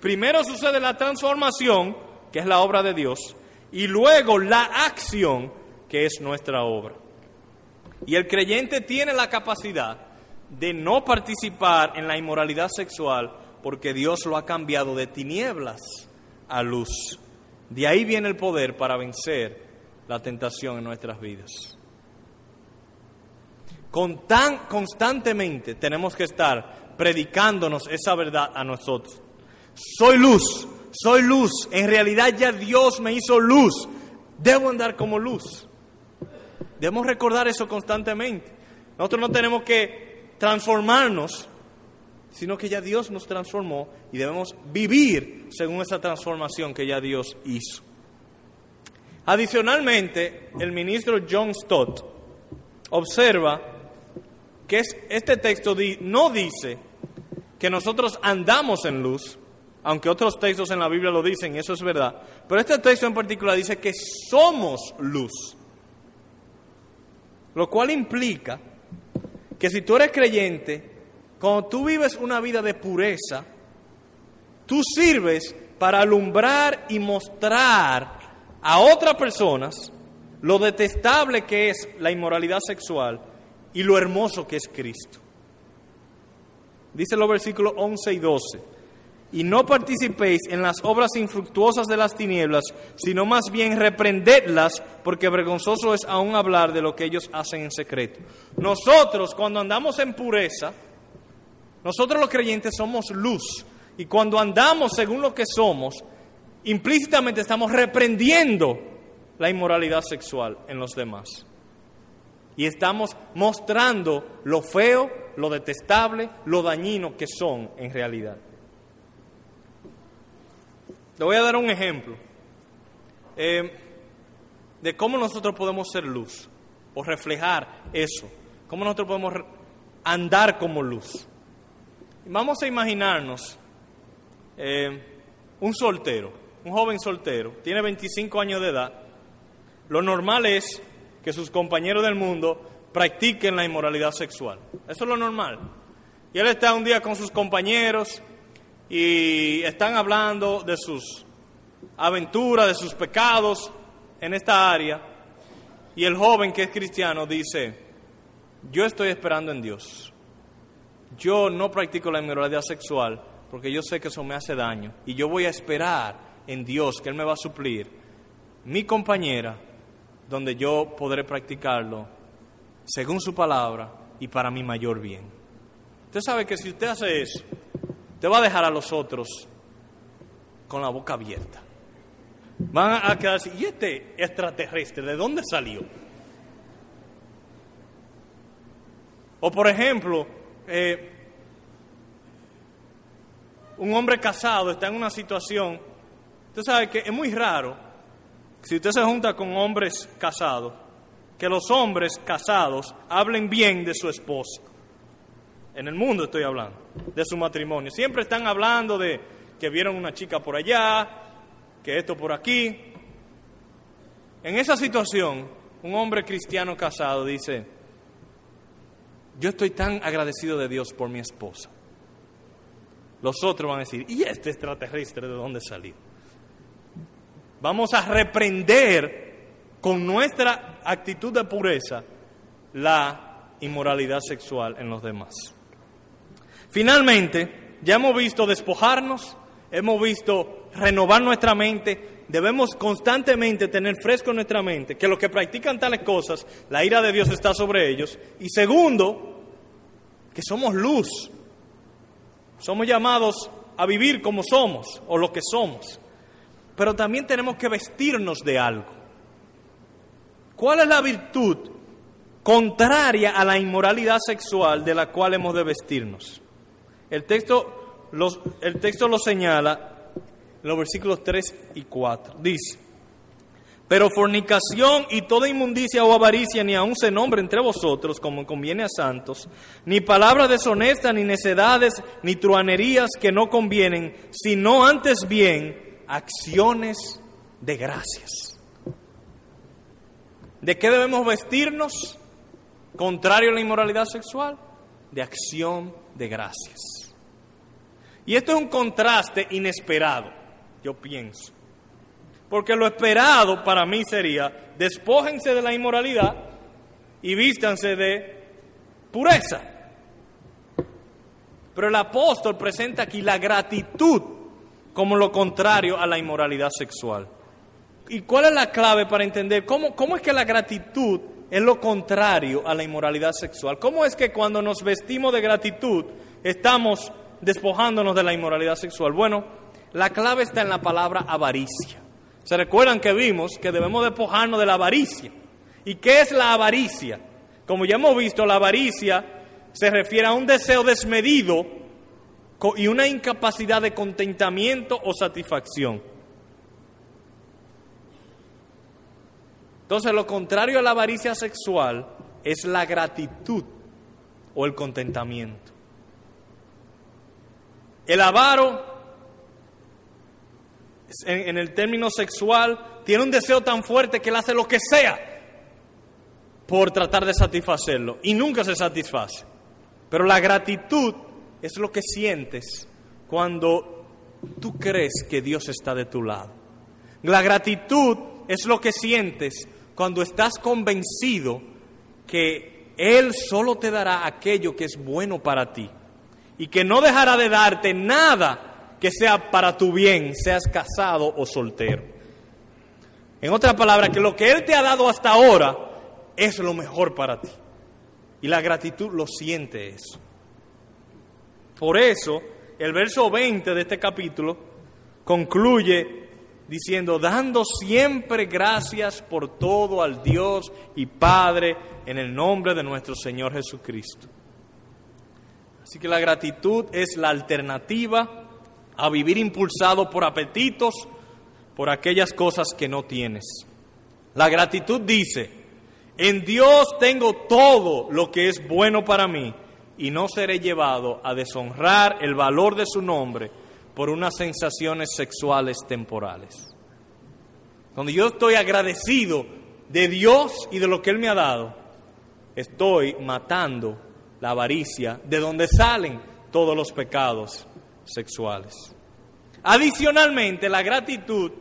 Primero sucede la transformación, que es la obra de Dios, y luego la acción, que es nuestra obra. Y el creyente tiene la capacidad de no participar en la inmoralidad sexual porque Dios lo ha cambiado de tinieblas a luz. De ahí viene el poder para vencer la tentación en nuestras vidas. Con tan constantemente tenemos que estar predicándonos esa verdad a nosotros. Soy luz, soy luz. En realidad ya Dios me hizo luz. Debo andar como luz. Debemos recordar eso constantemente. Nosotros no tenemos que transformarnos, sino que ya Dios nos transformó y debemos vivir según esa transformación que ya Dios hizo. Adicionalmente, el ministro John Stott observa que este texto no dice que nosotros andamos en luz, aunque otros textos en la Biblia lo dicen, y eso es verdad. Pero este texto en particular dice que somos luz. Lo cual implica que si tú eres creyente, cuando tú vives una vida de pureza, tú sirves para alumbrar y mostrar a otras personas lo detestable que es la inmoralidad sexual y lo hermoso que es Cristo. Dice los versículos 11 y 12 y no participéis en las obras infructuosas de las tinieblas, sino más bien reprendedlas, porque vergonzoso es aún hablar de lo que ellos hacen en secreto. Nosotros, cuando andamos en pureza, Nosotros los creyentes somos luz y cuando andamos según lo que somos, implícitamente estamos reprendiendo la inmoralidad sexual en los demás. Y estamos mostrando lo feo, lo detestable, lo dañino que son en realidad. Le voy a dar un ejemplo eh, de cómo nosotros podemos ser luz o reflejar eso, cómo nosotros podemos andar como luz. Vamos a imaginarnos eh, un soltero, un joven soltero, tiene 25 años de edad. Lo normal es que sus compañeros del mundo practiquen la inmoralidad sexual. Eso es lo normal. Y él está un día con sus compañeros y están hablando de sus aventuras, de sus pecados en esta área. Y el joven que es cristiano dice, yo estoy esperando en Dios. Yo no practico la inmoralidad sexual porque yo sé que eso me hace daño. Y yo voy a esperar en Dios que Él me va a suplir mi compañera donde yo podré practicarlo según su palabra y para mi mayor bien. Usted sabe que si usted hace eso, te va a dejar a los otros con la boca abierta. Van a quedarse, ¿y este extraterrestre de dónde salió? O por ejemplo, eh, un hombre casado está en una situación, usted sabe que es muy raro si usted se junta con hombres casados, que los hombres casados hablen bien de su esposa. En el mundo estoy hablando, de su matrimonio. Siempre están hablando de que vieron una chica por allá, que esto por aquí. En esa situación, un hombre cristiano casado dice, yo estoy tan agradecido de Dios por mi esposa. Los otros van a decir, ¿y este extraterrestre de dónde salió? Vamos a reprender con nuestra actitud de pureza la inmoralidad sexual en los demás. Finalmente, ya hemos visto despojarnos, hemos visto renovar nuestra mente, debemos constantemente tener fresco en nuestra mente que los que practican tales cosas, la ira de Dios está sobre ellos. Y segundo, que somos luz, somos llamados a vivir como somos o lo que somos pero también tenemos que vestirnos de algo. ¿Cuál es la virtud contraria a la inmoralidad sexual de la cual hemos de vestirnos? El texto, el texto lo señala en los versículos 3 y 4. Dice, pero fornicación y toda inmundicia o avaricia ni aun se nombre entre vosotros como conviene a santos, ni palabras deshonestas, ni necedades, ni truanerías que no convienen, sino antes bien acciones de gracias. ¿De qué debemos vestirnos? Contrario a la inmoralidad sexual, de acción de gracias. Y esto es un contraste inesperado, yo pienso. Porque lo esperado para mí sería, despójense de la inmoralidad y vístanse de pureza. Pero el apóstol presenta aquí la gratitud como lo contrario a la inmoralidad sexual. ¿Y cuál es la clave para entender cómo, cómo es que la gratitud es lo contrario a la inmoralidad sexual? ¿Cómo es que cuando nos vestimos de gratitud estamos despojándonos de la inmoralidad sexual? Bueno, la clave está en la palabra avaricia. ¿Se recuerdan que vimos que debemos despojarnos de la avaricia? ¿Y qué es la avaricia? Como ya hemos visto, la avaricia se refiere a un deseo desmedido y una incapacidad de contentamiento o satisfacción. Entonces, lo contrario a la avaricia sexual es la gratitud o el contentamiento. El avaro, en, el término sexual, tiene un deseo tan fuerte que él hace lo que sea por tratar de satisfacerlo y nunca se satisface. Pero la gratitud es lo que sientes cuando tú crees que Dios está de tu lado. La gratitud es lo que sientes cuando estás convencido que Él solo te dará aquello que es bueno para ti y que no dejará de darte nada que sea para tu bien, seas casado o soltero. En otras palabras, que lo que Él te ha dado hasta ahora es lo mejor para ti. Y la gratitud lo siente eso. Por eso, el verso 20 de este capítulo concluye diciendo, dando siempre gracias por todo al Dios y Padre en el nombre de nuestro Señor Jesucristo. Así que la gratitud es la alternativa a vivir impulsado por apetitos, por aquellas cosas que no tienes. La gratitud dice, en Dios tengo todo lo que es bueno para mí y no seré llevado a deshonrar el valor de su nombre por unas sensaciones sexuales temporales. Cuando yo estoy agradecido de Dios y de lo que Él me ha dado, estoy matando la avaricia de donde salen todos los pecados sexuales. Adicionalmente, la gratitud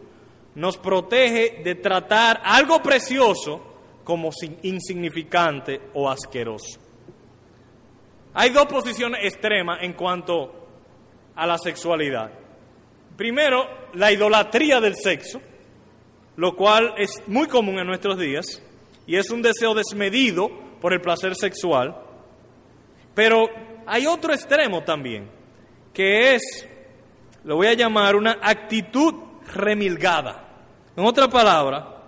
nos protege de tratar algo precioso como insignificante o asqueroso. Hay dos posiciones extremas en cuanto a la sexualidad. Primero, la idolatría del sexo, lo cual es muy común en nuestros días y es un deseo desmedido por el placer sexual. Pero hay otro extremo también, que es, lo voy a llamar, una actitud remilgada. En otra palabra,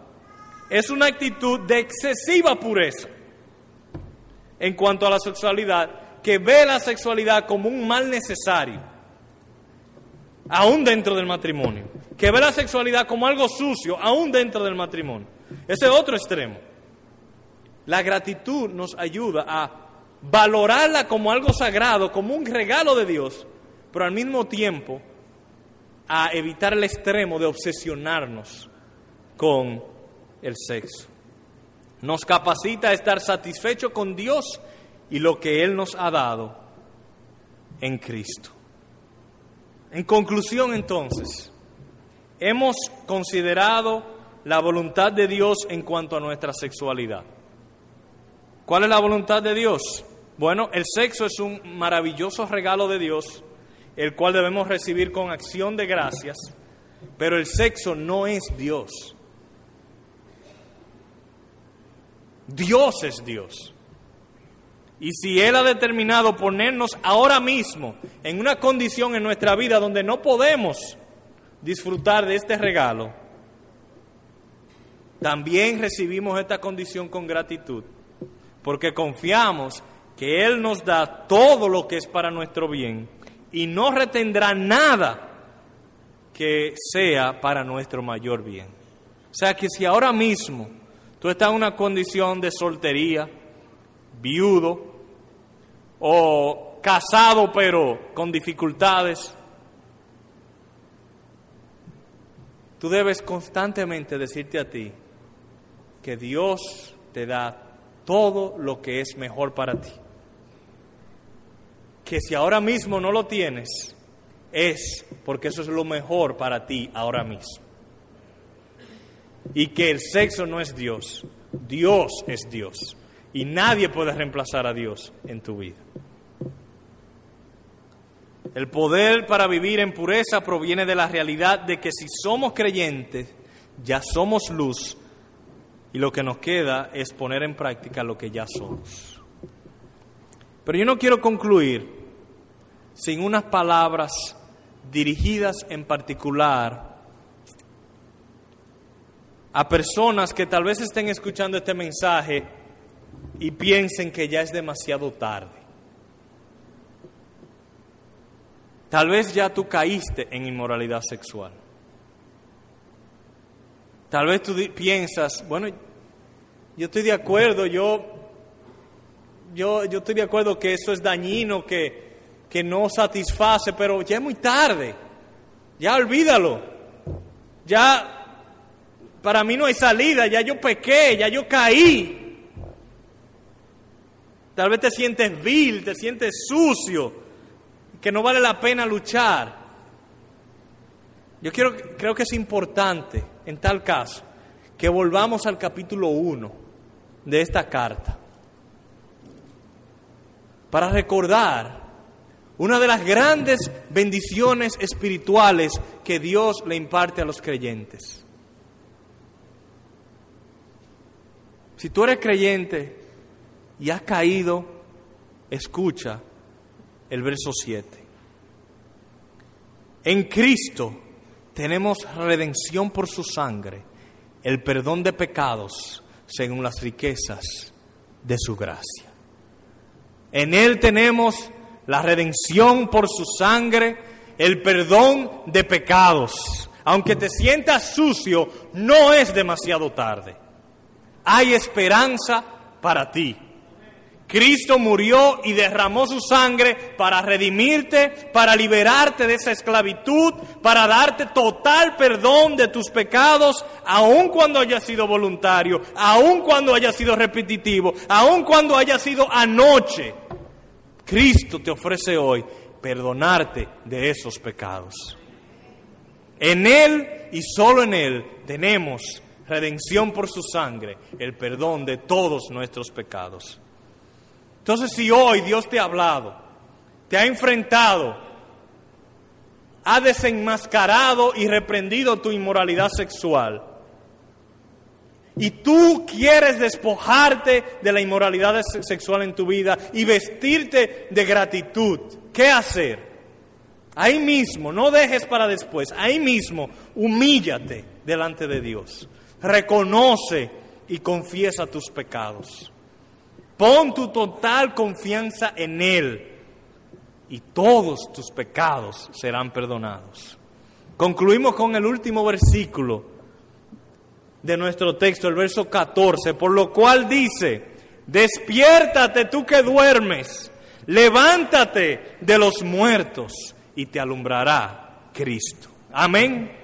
es una actitud de excesiva pureza en cuanto a la sexualidad, que ve la sexualidad como un mal necesario, aún dentro del matrimonio, que ve la sexualidad como algo sucio, aún dentro del matrimonio. Ese es otro extremo. La gratitud nos ayuda a valorarla como algo sagrado, como un regalo de Dios, pero al mismo tiempo a evitar el extremo de obsesionarnos con el sexo. Nos capacita a estar satisfecho con Dios y lo que Él nos ha dado en Cristo. En conclusión, entonces, hemos considerado la voluntad de Dios en cuanto a nuestra sexualidad. ¿Cuál es la voluntad de Dios? Bueno, el sexo es un maravilloso regalo de Dios el cual debemos recibir con acción de gracias, pero el sexo no es Dios. Dios es Dios. Y si Él ha determinado ponernos ahora mismo en una condición en nuestra vida donde no podemos disfrutar de este regalo, también recibimos esta condición con gratitud, porque confiamos que Él nos da todo lo que es para nuestro bien y no retendrá nada que sea para nuestro mayor bien. O sea que si ahora mismo tú estás en una condición de soltería, viudo o casado pero con dificultades, tú debes constantemente decirte a ti que Dios te da todo lo que es mejor para ti que si ahora mismo no lo tienes, es porque eso es lo mejor para ti ahora mismo. Y que el sexo no es Dios, Dios es Dios. Y nadie puede reemplazar a Dios en tu vida. El poder para vivir en pureza proviene de la realidad de que si somos creyentes, ya somos luz y lo que nos queda es poner en práctica lo que ya somos. Pero yo no quiero concluir sin unas palabras dirigidas en particular a personas que tal vez estén escuchando este mensaje y piensen que ya es demasiado tarde. Tal vez ya tú caíste en inmoralidad sexual. Tal vez tú piensas, bueno, yo estoy de acuerdo, yo yo, yo estoy de acuerdo que eso es dañino, que, que no satisface, pero ya es muy tarde. Ya olvídalo. Ya para mí no hay salida, ya yo pequé, ya yo caí. Tal vez te sientes vil, te sientes sucio, que no vale la pena luchar. Yo creo que es importante, en tal caso, que volvamos al capítulo 1 de esta carta para recordar una de las grandes bendiciones espirituales que Dios le imparte a los creyentes. Si tú eres creyente y has caído, escucha el verso 7. En Cristo tenemos redención por su sangre, el perdón de pecados según las riquezas de su gracia. En Él tenemos la redención por su sangre, el perdón de pecados. Aunque te sientas sucio, no es demasiado tarde. Hay esperanza para ti. Cristo murió y derramó su sangre para redimirte, para liberarte de esa esclavitud, para darte total perdón de tus pecados, aun cuando haya sido voluntario, aun cuando haya sido repetitivo, aun cuando haya sido anoche. Cristo te ofrece hoy perdonarte de esos pecados. En Él y solo en Él tenemos redención por su sangre, el perdón de todos nuestros pecados. Entonces si hoy Dios te ha hablado, te ha enfrentado, ha desenmascarado y reprendido tu inmoralidad sexual, y tú quieres despojarte de la inmoralidad sexual en tu vida y vestirte de gratitud, ¿qué hacer? Ahí mismo, no dejes para después, ahí mismo, humíllate delante de Dios. Reconoce y confiesa tus pecados. Pon tu total confianza en Él y todos tus pecados serán perdonados. Concluimos con el último versículo de nuestro texto, el verso 14, por lo cual dice, despiértate tú que duermes, levántate de los muertos y te alumbrará Cristo. Amén.